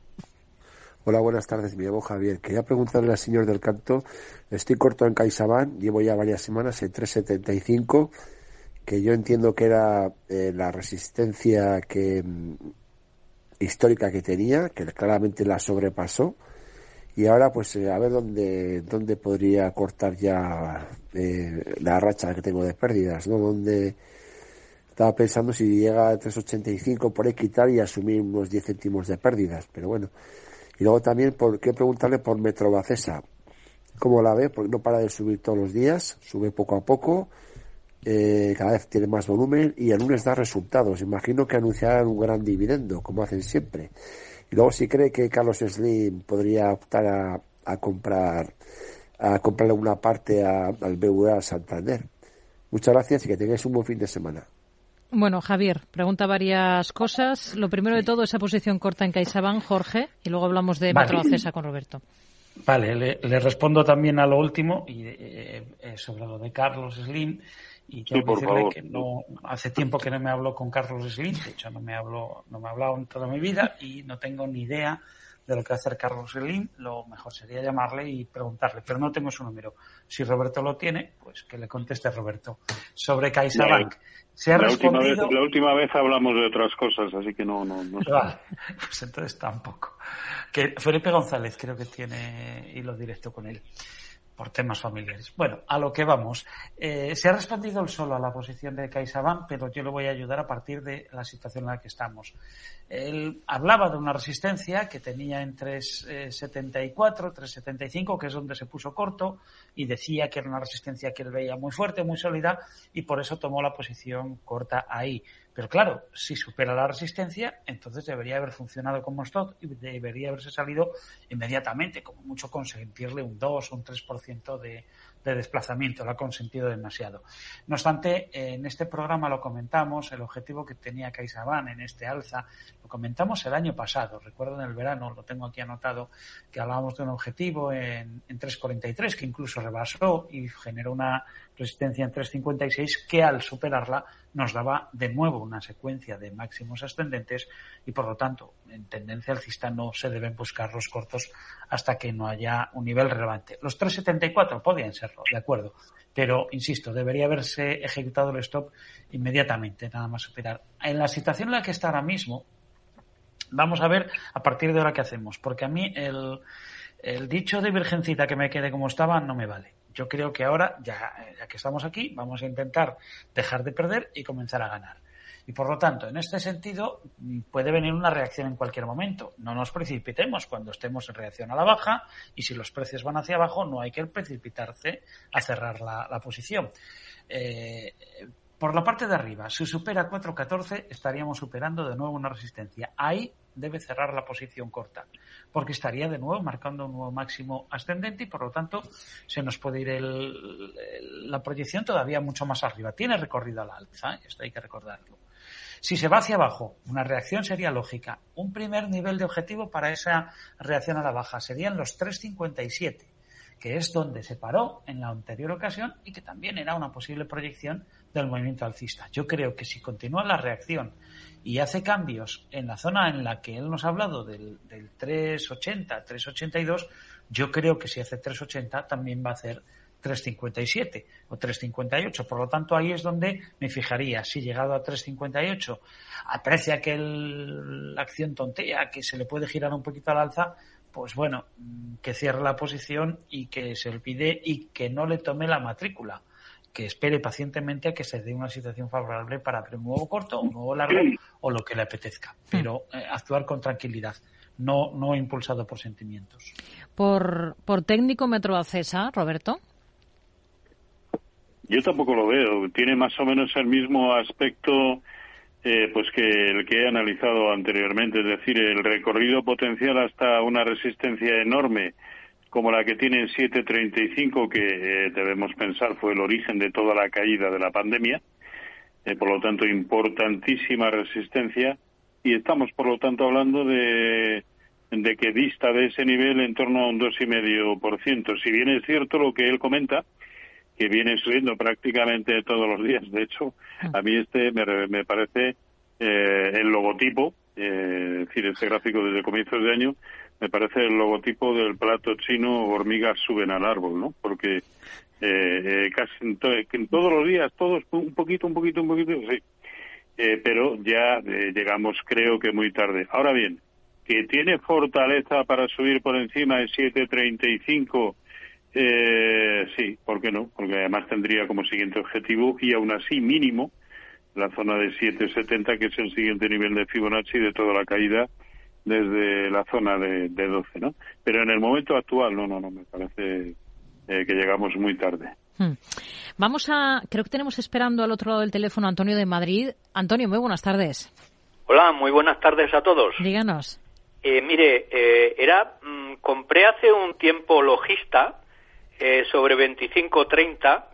Hola, buenas tardes. Me llamo Javier. Quería preguntarle al señor del canto. Estoy corto en CaixaBank. Llevo ya varias semanas en 375, que yo entiendo que era eh, la resistencia que histórica que tenía, que claramente la sobrepasó. Y ahora, pues, eh, a ver dónde, dónde podría cortar ya eh, la racha que tengo de pérdidas, ¿no? Donde estaba pensando si llega a 385 por ahí quitar y asumir unos 10 céntimos de pérdidas. Pero bueno, y luego también, ¿por qué preguntarle por Metrobacesa? ¿Cómo la ve? Porque no para de subir todos los días, sube poco a poco, eh, cada vez tiene más volumen y el lunes da resultados. Imagino que anunciarán un gran dividendo, como hacen siempre. Y luego si cree que Carlos Slim podría optar a, a comprar a comprarle una parte al BVA Santander. Muchas gracias y que tengáis un buen fin de semana. Bueno, Javier, pregunta varias cosas. Lo primero de todo, esa posición corta en CaixaBank, Jorge, y luego hablamos de vale. Cesa con Roberto. Vale, le, respondo también a lo último y eh, eh, sobre lo de Carlos Slim. Y tengo sí, que favor. que no, hace tiempo que no me hablo con Carlos Slim, de hecho no me hablo, no me ha hablado en toda mi vida y no tengo ni idea de lo que va a hacer Carlos Slim, lo mejor sería llamarle y preguntarle, pero no tengo su número. Si Roberto lo tiene, pues que le conteste Roberto. Sobre CaixaBank, se ha la respondido... Última vez, la última vez hablamos de otras cosas, así que no... no, no vale, pues entonces tampoco. Que Felipe González creo que tiene hilo directo con él por temas familiares. Bueno, a lo que vamos. Eh, se ha respondido el solo a la posición de CaixaBank, pero yo le voy a ayudar a partir de la situación en la que estamos. Él hablaba de una resistencia que tenía en 3,74, 3,75, que es donde se puso corto, y decía que era una resistencia que él veía muy fuerte, muy sólida, y por eso tomó la posición corta ahí. Pero claro, si supera la resistencia, entonces debería haber funcionado como stop y debería haberse salido inmediatamente, como mucho consentirle un 2 o un 3% de, de desplazamiento, lo ha consentido demasiado. No obstante, en este programa lo comentamos, el objetivo que tenía CaixaBank en este alza, lo comentamos el año pasado, recuerdo en el verano, lo tengo aquí anotado, que hablábamos de un objetivo en, en 3.43 que incluso rebasó y generó una resistencia en 3.56 que al superarla nos daba de nuevo una secuencia de máximos ascendentes y por lo tanto en tendencia alcista no se deben buscar los cortos hasta que no haya un nivel relevante. Los 3.74 podían serlo, de acuerdo, pero insisto, debería haberse ejecutado el stop inmediatamente, nada más superar. En la situación en la que está ahora mismo, vamos a ver a partir de ahora qué hacemos, porque a mí el, el dicho de virgencita que me quede como estaba no me vale. Yo creo que ahora, ya, ya que estamos aquí, vamos a intentar dejar de perder y comenzar a ganar. Y por lo tanto, en este sentido, puede venir una reacción en cualquier momento. No nos precipitemos cuando estemos en reacción a la baja y si los precios van hacia abajo, no hay que precipitarse a cerrar la, la posición. Eh, Por la parte de arriba, si supera 4.14, estaríamos superando de nuevo una resistencia. Ahí debe cerrar la posición corta, porque estaría de nuevo marcando un nuevo máximo ascendente y por lo tanto se nos puede ir el- la proyección todavía mucho más arriba. Tiene recorrido a la alza, ¿eh? esto hay que recordarlo. Si se va hacia abajo, una reacción sería lógica. Un primer nivel de objetivo para esa reacción a la baja serían los 357, que es donde se paró en la anterior ocasión y que también era una posible proyección del movimiento alcista. Yo creo que si continúa la reacción y hace cambios en la zona en la que él nos ha hablado del, del 380, 382, yo creo que si hace 380 también va a hacer 357 o 358. Por lo tanto, ahí es donde me fijaría. Si llegado a 358 aprecia que el- la acción tontea, que se le puede girar un poquito al alza, pues bueno, mm, que cierre la posición y que se olvide y que no le tome la matrícula. Que espere pacientemente a que se dé una situación favorable para abrir un nuevo corto, un nuevo largo o lo que le apetezca. Pero eh, actuar con tranquilidad, no, no impulsado por sentimientos. Por, por técnico Metro Acesa, Roberto. Yo tampoco lo veo. Tiene más o menos el mismo aspecto eh, pues que el que he analizado anteriormente, es decir, el recorrido potencial hasta una resistencia enorme como la que tiene en 735, que eh, debemos pensar fue el origen de toda la caída de la pandemia. Eh, por lo tanto, importantísima resistencia. Y estamos, por lo tanto, hablando de, de que dista de ese nivel en torno a un 2,5%. Si bien es cierto lo que él comenta, que viene subiendo prácticamente todos los días. De hecho, a mí este me, me parece eh, el logotipo, eh, es decir, este gráfico desde comienzos de año, me parece el logotipo del plato chino hormigas suben al árbol, ¿no? Porque eh, eh, casi todos los días, todos un poquito, un poquito, un poquito, sí. Eh, pero ya eh, llegamos, creo que muy tarde. Ahora bien, que tiene fortaleza para subir por encima de 735 eh, sí, ¿por qué no? Porque además tendría como siguiente objetivo y aún así mínimo la zona de 770 que es el siguiente nivel de Fibonacci de toda la caída desde la zona de, de 12, ¿no? Pero en el momento actual, no, no, no, me parece eh, que llegamos muy tarde. Hmm. Vamos a, creo que tenemos esperando al otro lado del teléfono a Antonio de Madrid. Antonio, muy buenas tardes. Hola, muy buenas tardes a todos. Díganos. Eh, mire, eh, era mm, compré hace un tiempo logista eh, sobre 25.30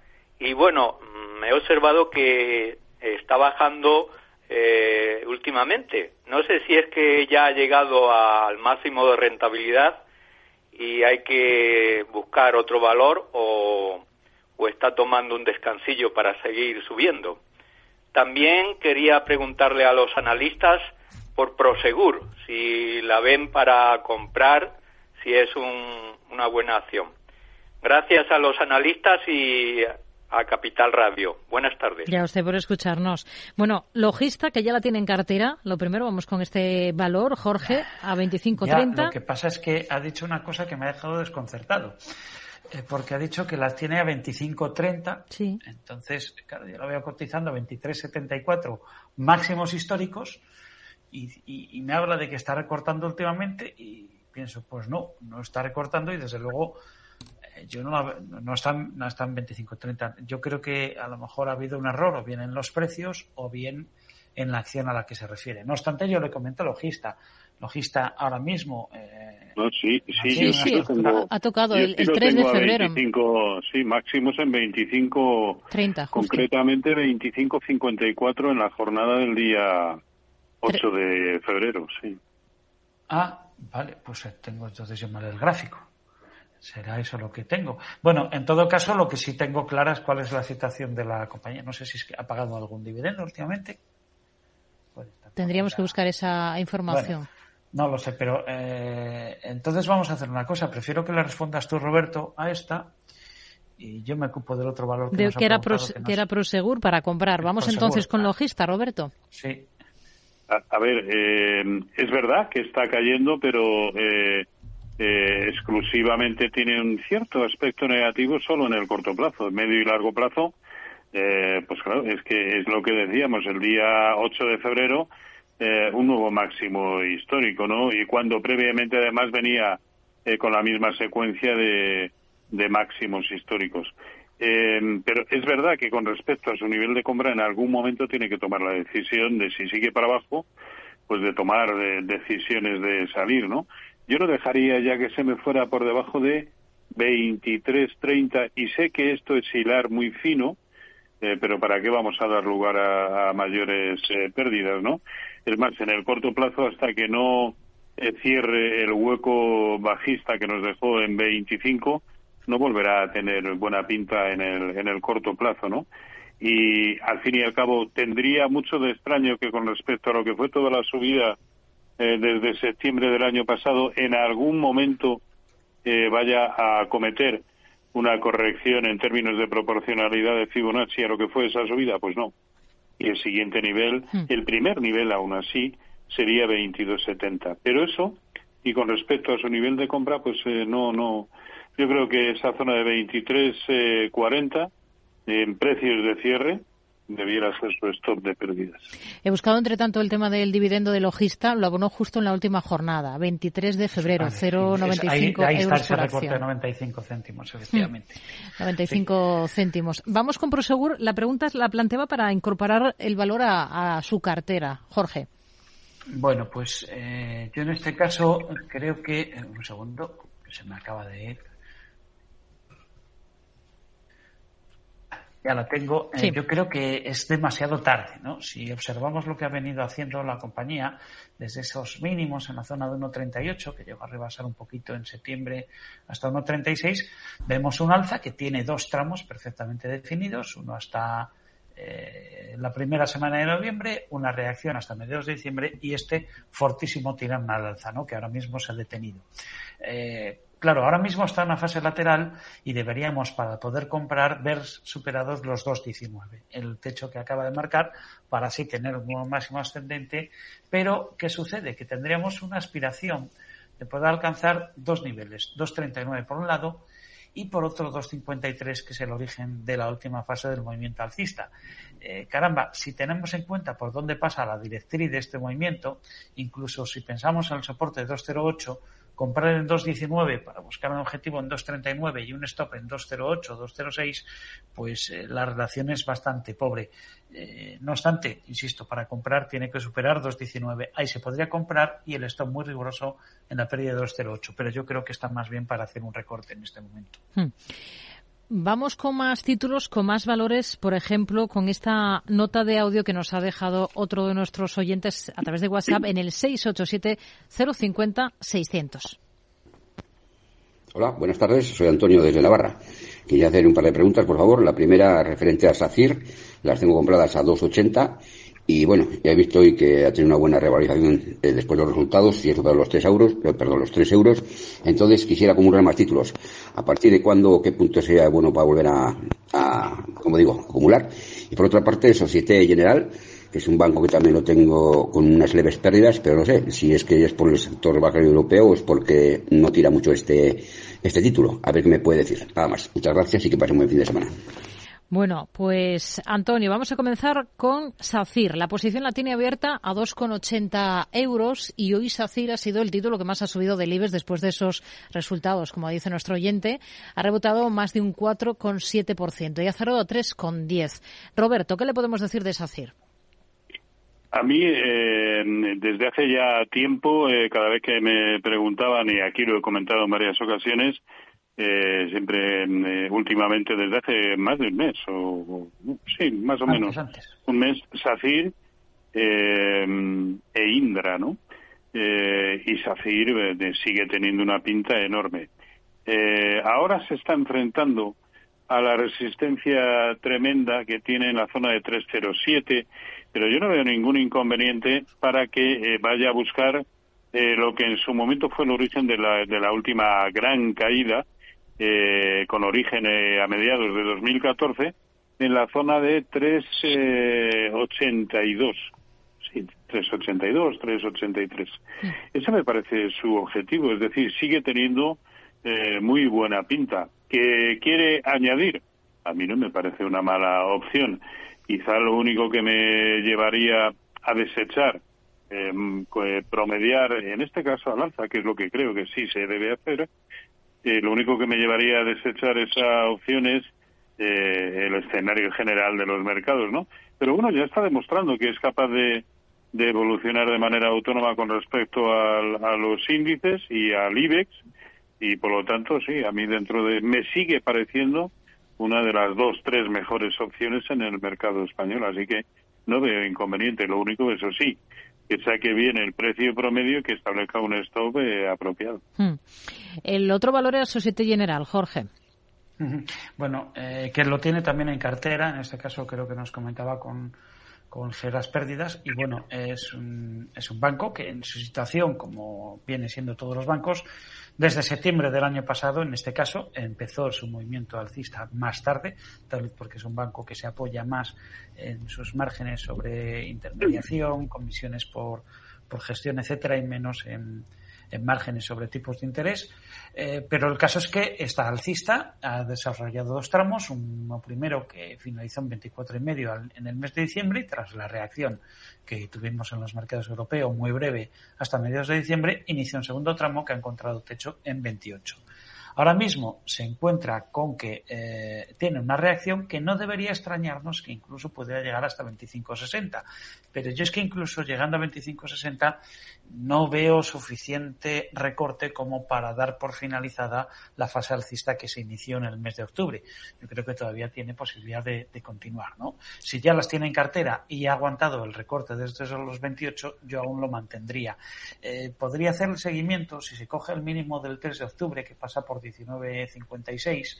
y bueno, mm, he observado que está bajando eh, últimamente. No sé si es que ya ha llegado al máximo de rentabilidad y hay que buscar otro valor o, o está tomando un descansillo para seguir subiendo. También quería preguntarle a los analistas por Prosegur, si la ven para comprar, si es un- una buena acción. Gracias a los analistas y a Capital Radio. Buenas tardes. Ya usted por escucharnos. Bueno, logista que ya la tiene en cartera. Lo primero, vamos con este valor, Jorge, a Ya, 25.30. lo que pasa es que ha dicho una cosa que me ha dejado desconcertado. Eh, porque ha dicho que las tiene a 25.30. Sí. Entonces, claro, yo lo veo cotizando a 23.74 máximos históricos y, y- y me habla de que está recortando últimamente y pienso, pues no, no está recortando y desde luego yo no, no está, no está en 25.30. Yo creo que a lo mejor ha habido un error o bien en los precios o bien en la acción a la que se refiere. No obstante, yo le comento logista. Logista ahora mismo eh, No, sí, sí, Sí, tengo- ha tocado el- el lo 3 de a febrero. 25, sí, máximos en 25, 30, justo. concretamente 25.54 en la jornada del día 8 de febrero, sí. Ah, vale, pues tengo entonces yo mal el gráfico. Será eso lo que tengo. Bueno, en todo caso, lo que sí tengo clara es cuál es la situación de la compañía. No sé si es que ha pagado algún dividendo últimamente. Tendríamos que buscar esa información. No lo sé, pero eh, entonces vamos a hacer una cosa. Prefiero que le respondas tú, Roberto, a esta y yo me ocupo del otro valor que, De- nos ha que, era que que era Prosegur para comprar. Vamos Prosegur, entonces con logista, Roberto. Sí. A, a ver, eh, es verdad que está cayendo, pero eh, eh, exclusivamente tiene un cierto aspecto negativo solo en el corto plazo. En medio y largo plazo, eh, pues claro, es que es lo que decíamos, el día 8 de febrero, eh, un nuevo máximo histórico, ¿no? Y cuando previamente además venía eh, con la misma secuencia de, de máximos históricos. Eh, pero es verdad que con respecto a su nivel de compra, en algún momento tiene que tomar la decisión de si sigue para abajo, pues de tomar eh, decisiones de salir, ¿no? Yo no dejaría ya que se me fuera por debajo de 23, 30, y sé que esto es hilar muy fino, eh, pero ¿para qué vamos a dar lugar a, mayores eh, pérdidas, no? Es más, en el corto plazo, hasta que no eh, cierre el hueco bajista que nos dejó en 25, no volverá a tener buena pinta en el, en el corto plazo, ¿no? Y al fin y al cabo tendría mucho de extraño que con respecto a lo que fue toda la subida eh, desde septiembre del año pasado, en algún momento eh, vaya a cometer una corrección en términos de proporcionalidad de Fibonacci a lo que fue esa subida, pues no. Y el siguiente nivel, el primer nivel aún así, sería 22.70. Pero eso, y con respecto a su nivel de compra, pues eh, no, no. Yo creo que esa zona de 23.40 en precios de cierre debiera ser su stop de pérdidas. He buscado, entre tanto, el tema del dividendo de logista, lo abonó justo en la última jornada, 23 de febrero, 0,95 ahí, ahí está euros ese por recorte de acción. 95 céntimos, efectivamente. 95 céntimos. Vamos con Prosegur. La pregunta la planteaba para incorporar el valor a, a su cartera. Jorge. Bueno, pues eh, yo en este caso creo que... eh, Un segundo, que se me acaba de ir. Ya la tengo. Eh. Yo creo que es demasiado tarde, ¿no? Si observamos lo que ha venido haciendo la compañía desde esos mínimos en la zona de 1.38, que llegó a rebasar un poquito en septiembre hasta 1.36, vemos un alza que tiene dos tramos perfectamente definidos, uno hasta eh, la primera semana de noviembre, una reacción hasta mediados de diciembre y este fortísimo tirón al alza, ¿no? que ahora mismo se ha detenido. Eh, claro, ahora mismo está en una fase lateral y deberíamos, para poder comprar, ver superados los 2.19, el techo que acaba de marcar, para así tener un máximo ascendente. Pero, ¿qué sucede? Que tendríamos una aspiración de poder alcanzar dos niveles, 2.39 por un lado y por otro 2.53, que es el origen de la última fase del movimiento alcista. Eh, caramba, si tenemos en cuenta por dónde pasa la directriz de este movimiento, incluso si pensamos en el soporte de 2.08, comprar en 2.19 para buscar un objetivo en 2.39 y un stop en 2.08, 2.06, pues eh, la relación es bastante pobre. Eh, no obstante, insisto, para comprar tiene que superar 2.19. Ahí se podría comprar y el stop muy riguroso en la pérdida de 2.08, pero yo creo que está más bien para hacer un recorte en este momento. Hmm. Vamos con más títulos, con más valores, por ejemplo, con esta nota de audio que nos ha dejado otro de nuestros oyentes a través de WhatsApp en el 687-050-600. Hola, buenas tardes. Soy Antonio desde Navarra. Quería hacer un par de preguntas, por favor. La primera referente a SACIR. Las tengo compradas a 2,80 y bueno, ya he visto hoy que ha tenido una buena revalorización eh, después de los resultados y he superado los 3 euros, eh, perdón, los 3 euros. Entonces quisiera acumular más títulos. ¿A partir de cuándo, qué punto sería bueno para volver a, a, como digo, acumular? Y por otra parte, Societe General, que es un banco que también lo tengo con unas leves pérdidas, pero no sé si es que es por el sector bancario europeo o es porque no tira mucho este, este título. A ver qué me puede decir. Nada más. Muchas gracias y que pasen un buen fin de semana. Bueno, pues Antonio, vamos a comenzar con SACIR. La posición la tiene abierta a 2,80 euros y hoy SACIR ha sido el título que más ha subido del IBEX después de esos resultados. Como dice nuestro oyente, ha rebotado más de un 4,7% y ha cerrado a 3,10. Roberto, ¿qué le podemos decir de SACIR? A mí, eh, desde hace ya tiempo, eh, cada vez que me preguntaban, y aquí lo he comentado en varias ocasiones, eh, siempre eh, últimamente desde hace más de un mes, o, o- sí, más o Antes, menos, antes. un mes, SACIR eh, e Indra, ¿no? Eh, y SACIR eh, sigue teniendo una pinta enorme. Eh, ahora se está enfrentando a la resistencia tremenda que tiene en la zona de 307, pero yo no veo ningún inconveniente para que vaya a buscar eh, lo que en su momento fue el origen de la, de la última gran caída, eh, con origen eh, a mediados de 2014, en la zona de 382. Sí, 382, 383. Ese me parece su objetivo, es decir, sigue teniendo eh, muy buena pinta. ¿Que quiere añadir? A mí no me parece una mala opción. Quizá lo único que me llevaría a desechar, eh, eh, promediar, en este caso al alza, que es lo que creo que sí se debe hacer, eh, lo único que me llevaría a desechar esa opción es eh, el escenario general de los mercados, ¿no? Pero bueno, ya está demostrando que es capaz de, de evolucionar de manera autónoma con respecto a los índices y al IBEX y por lo tanto sí, a mí dentro de me sigue pareciendo una de las dos, tres mejores opciones en el mercado español, así que no veo inconveniente, lo único eso sí, que saque bien el precio promedio y que establezca un stop eh, apropiado. Hmm. El otro valor es Societe General, Jorge. Bueno, eh, que lo tiene también en cartera, en este caso creo que nos comentaba con, con ceras pérdidas y bueno, es un, es un banco que en su situación, como viene siendo todos los bancos, desde septiembre del año pasado, en este caso, empezó su movimiento alcista más tarde, tal vez porque es un banco que se apoya más en sus márgenes sobre intermediación, comisiones por, por gestión, etcétera, y menos en, en márgenes sobre tipos de interés. Eh, pero el caso es que esta alcista ha desarrollado dos tramos, uno primero que finalizó en 24,5 en el mes de diciembre y tras la reacción que tuvimos en los mercados europeos muy breve hasta mediados de diciembre, inició un segundo tramo que ha encontrado techo en 28. Ahora mismo se encuentra con que eh, tiene una reacción que no debería extrañarnos, que incluso pudiera llegar hasta 25,60. Pero yo es que incluso llegando a 25,60 no veo suficiente recorte como para dar por finalizada la fase alcista que se inició en el mes de octubre. Yo creo que todavía tiene posibilidad de, continuar, ¿no? Si ya las tiene en cartera y ha aguantado el recorte desde los 28, yo aún lo mantendría. Eh, podría hacer el seguimiento si se coge el mínimo del 3 de octubre, que pasa por 19.56,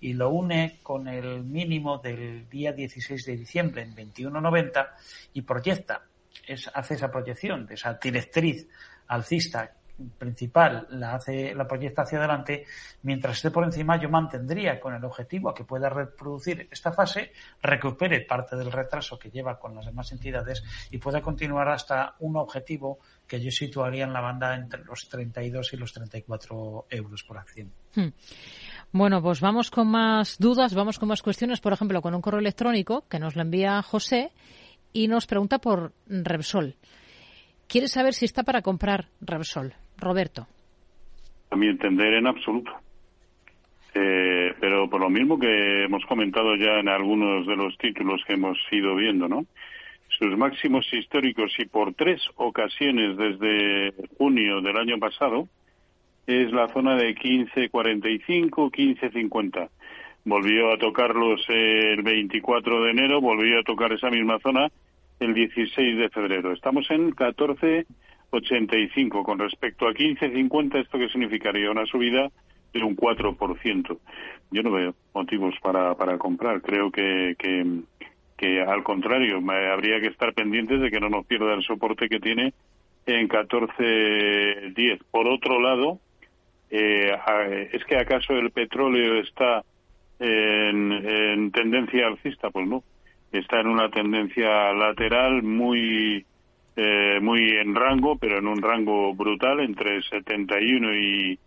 y lo une con el mínimo del día 16 de diciembre en 21.90 y proyecta es, hace esa proyección de esa directriz alcista principal la hace la proyecta hacia adelante mientras esté por encima yo mantendría con el objetivo a que pueda reproducir esta fase recupere parte del retraso que lleva con las demás entidades y pueda continuar hasta un objetivo que yo situaría en la banda entre los 32 y los 34 euros por acción. Hmm. Bueno, pues vamos con más dudas, vamos con más cuestiones, por ejemplo, con un correo electrónico que nos lo envía José y nos pregunta por Repsol. Quiere saber si está para comprar Repsol. Roberto. A mi entender, en absoluto. Eh, pero por lo mismo que hemos comentado ya en algunos de los títulos que hemos ido viendo, ¿no? Sus máximos históricos y por tres ocasiones desde junio del año pasado es la zona de 15.45, 15.50 volvió a tocarlos el 24 de enero, volvió a tocar esa misma zona el 16 de febrero. Estamos en 14,85. Con respecto a 15,50, ¿esto qué significaría? Una subida de un 4%. Yo no veo motivos para, para comprar. Creo que, que, que al contrario, habría que estar pendientes de que no nos pierda el soporte que tiene en 14,10. Por otro lado, eh, ¿es que acaso el petróleo está en tendencia alcista? Pues no está en una tendencia lateral muy eh, muy en rango, pero en un rango brutal entre 71 y,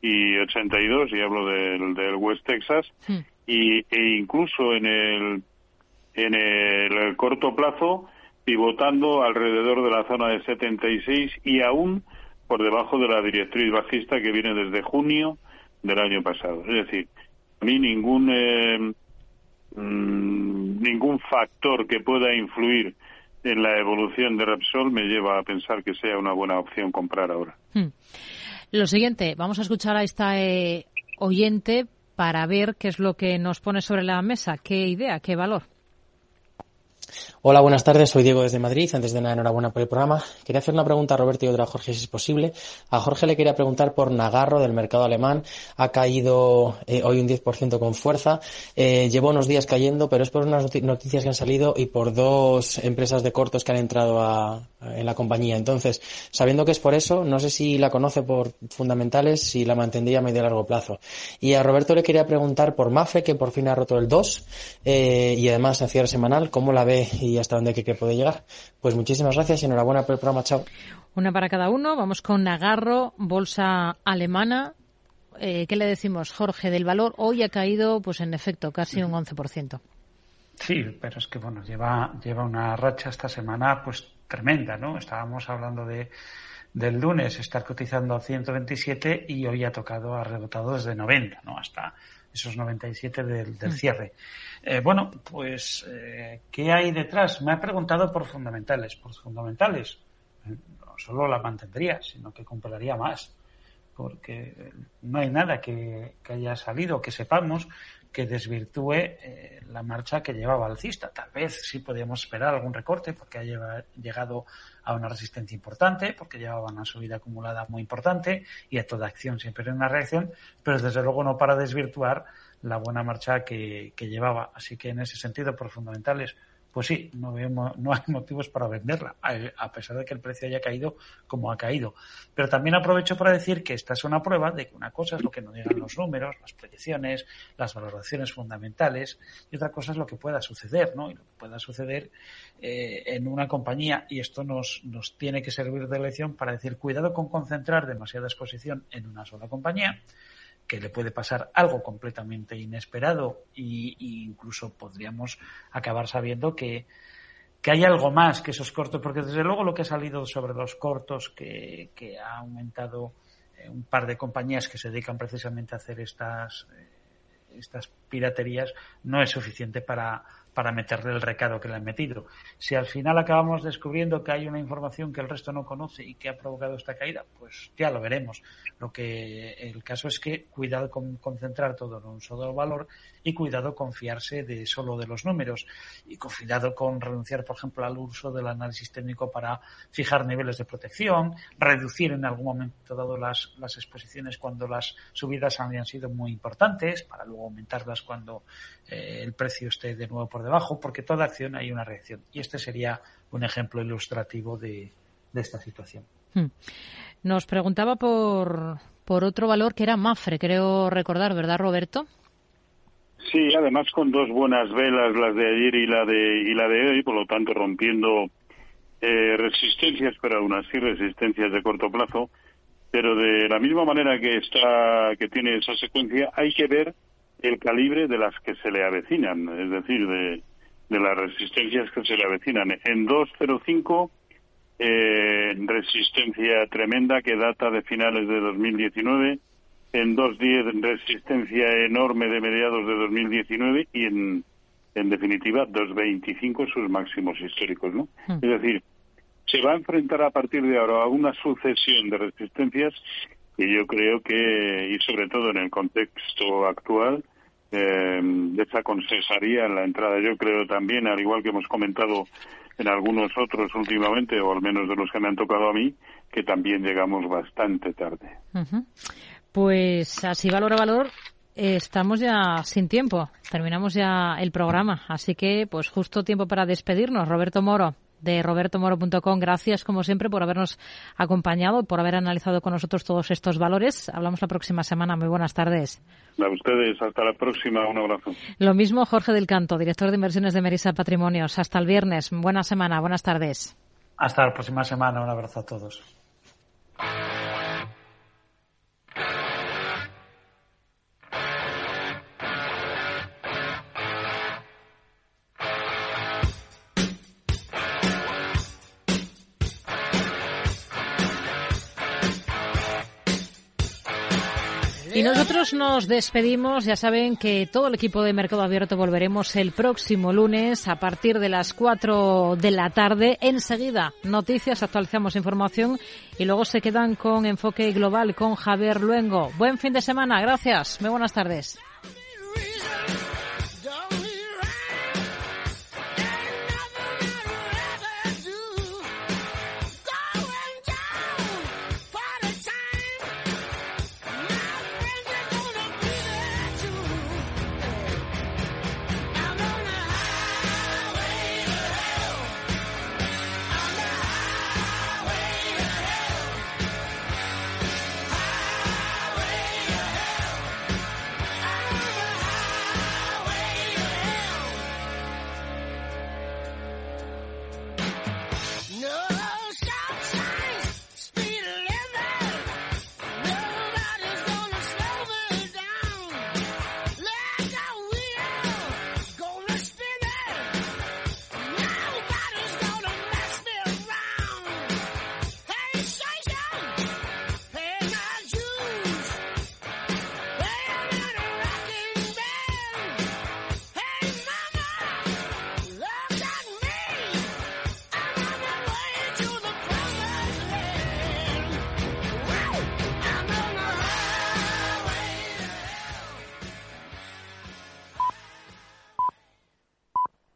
y 82, y hablo del, del West Texas, y, e incluso en el, en el corto plazo pivotando alrededor de la zona de 76 y aún por debajo de la directriz bajista que viene desde junio del año pasado. Es decir, a mí ningún eh, Mm, ningún factor que pueda influir en la evolución de Repsol me lleva a pensar que sea una buena opción comprar ahora. Hmm. Lo siguiente, vamos a escuchar a esta eh, oyente para ver qué es lo que nos pone sobre la mesa, qué idea, qué valor. Hola, buenas tardes. Soy Diego desde Madrid. Antes de nada, enhorabuena por el programa. Quería hacer una pregunta a Roberto y otra a Jorge, si es posible. A Jorge le quería preguntar por Nagarro del mercado alemán. Ha caído eh, hoy un 10% con fuerza. Eh, llevo unos días cayendo, pero es por unas noticias que han salido y por dos empresas de cortos que han entrado en la compañía. Entonces, sabiendo que es por eso, no sé si la conoce por fundamentales, si la mantendría a medio y largo plazo. Y a Roberto le quería preguntar por Mafe, que por fin ha roto el 2 eh, y además a cierre semanal, ¿cómo la ve y hasta dónde que, que puede llegar. Pues muchísimas gracias y enhorabuena por el programa. Chao. Una para cada uno. Vamos con Nagarro, bolsa alemana. Eh, ¿Qué le decimos, Jorge? Del valor hoy ha caído, pues en efecto, casi un 11%. Sí, pero es que bueno, lleva, lleva una racha esta semana pues tremenda, ¿no? Estábamos hablando de del lunes estar cotizando a 127 y hoy ha tocado, ha rebotado desde 90, ¿no? Hasta esos 97 del, del cierre. Eh, bueno, pues, eh, ¿qué hay detrás? Me ha preguntado por fundamentales. Por fundamentales, eh, no solo la mantendría, sino que compraría más. Porque no hay nada que, que haya salido, que sepamos, que desvirtúe eh, la marcha que llevaba alcista. Tal vez sí podíamos esperar algún recorte porque ha lleva- llegado a una resistencia importante, porque llevaba una subida acumulada muy importante y a toda acción siempre hay una reacción, pero desde luego no para desvirtuar la buena marcha que, que llevaba. Así que en ese sentido, por fundamentales, pues sí, no, vemos, no hay motivos para venderla, a, pesar de que el precio haya caído como ha caído. Pero también aprovecho para decir que esta es una prueba de que una cosa es lo que nos digan los números, las proyecciones, las valoraciones fundamentales, y otra cosa es lo que pueda suceder, ¿no? Y lo que pueda suceder eh, en una compañía, y esto nos, nos tiene que servir de lección para decir, cuidado con concentrar demasiada exposición en una sola compañía, que le puede pasar algo completamente inesperado y, incluso podríamos acabar sabiendo que, que hay algo más que esos cortos, porque desde luego lo que ha salido sobre los cortos, que, que ha aumentado eh, un par de compañías que se dedican precisamente a hacer estas, eh, estas piraterías, no es suficiente para, para meterle el recado que le han metido. Si al final acabamos descubriendo que hay una información que el resto no conoce y que ha provocado esta caída, pues ya lo veremos. Lo que el caso es que cuidado con concentrar todo en un solo valor y cuidado con fiarse de solo de los números y cuidado con renunciar, por ejemplo, al uso del análisis técnico para fijar niveles de protección, reducir en algún momento dado las, las exposiciones cuando las subidas habían sido muy importantes para luego aumentarlas cuando eh, el precio esté de nuevo por debajo, porque toda acción hay una reacción. Y este sería un ejemplo ilustrativo de, de esta situación. Hmm. Nos preguntaba por, por otro valor que era Mafre, creo recordar, ¿verdad, Roberto? Sí, además con dos buenas velas, las de ayer y la de y la de hoy, por lo tanto rompiendo eh, resistencias, pero aún así resistencias de corto plazo. Pero de la misma manera que está que tiene esa secuencia, hay que ver el calibre de las que se le avecinan, es decir, de, de las resistencias que se le avecinan. En 205 eh, resistencia tremenda que data de finales de 2019 en 2.10 resistencia enorme de mediados de 2019 y en, en definitiva 2.25 sus máximos históricos, ¿no? Hmm. Es decir, se va a enfrentar a partir de ahora a una sucesión de resistencias que yo creo que, y sobre todo en el contexto actual, eh, desaconsejaría la entrada. Yo creo también, al igual que hemos comentado en algunos otros últimamente, o al menos de los que me han tocado a mí, que también llegamos bastante tarde. Pues así valor a valor. Estamos ya sin tiempo, terminamos ya el programa, así que pues justo tiempo para despedirnos. Roberto Moro, de robertomoro.com, gracias como siempre por habernos acompañado, por haber analizado con nosotros todos estos valores. Hablamos la próxima semana. Muy buenas tardes. A ustedes, hasta la próxima, un abrazo. Lo mismo Jorge del Canto, director de inversiones de Merisa Patrimonios. Hasta el viernes. Buena semana, buenas tardes. Hasta la próxima semana. Un abrazo a todos. Nosotros nos despedimos. Ya saben que todo el equipo de Mercado Abierto volveremos el próximo lunes a partir de las 4 de la tarde. Enseguida, noticias, actualizamos información y luego se quedan con Enfoque Global con Javier Luengo. Buen fin de semana. Gracias. Muy buenas tardes.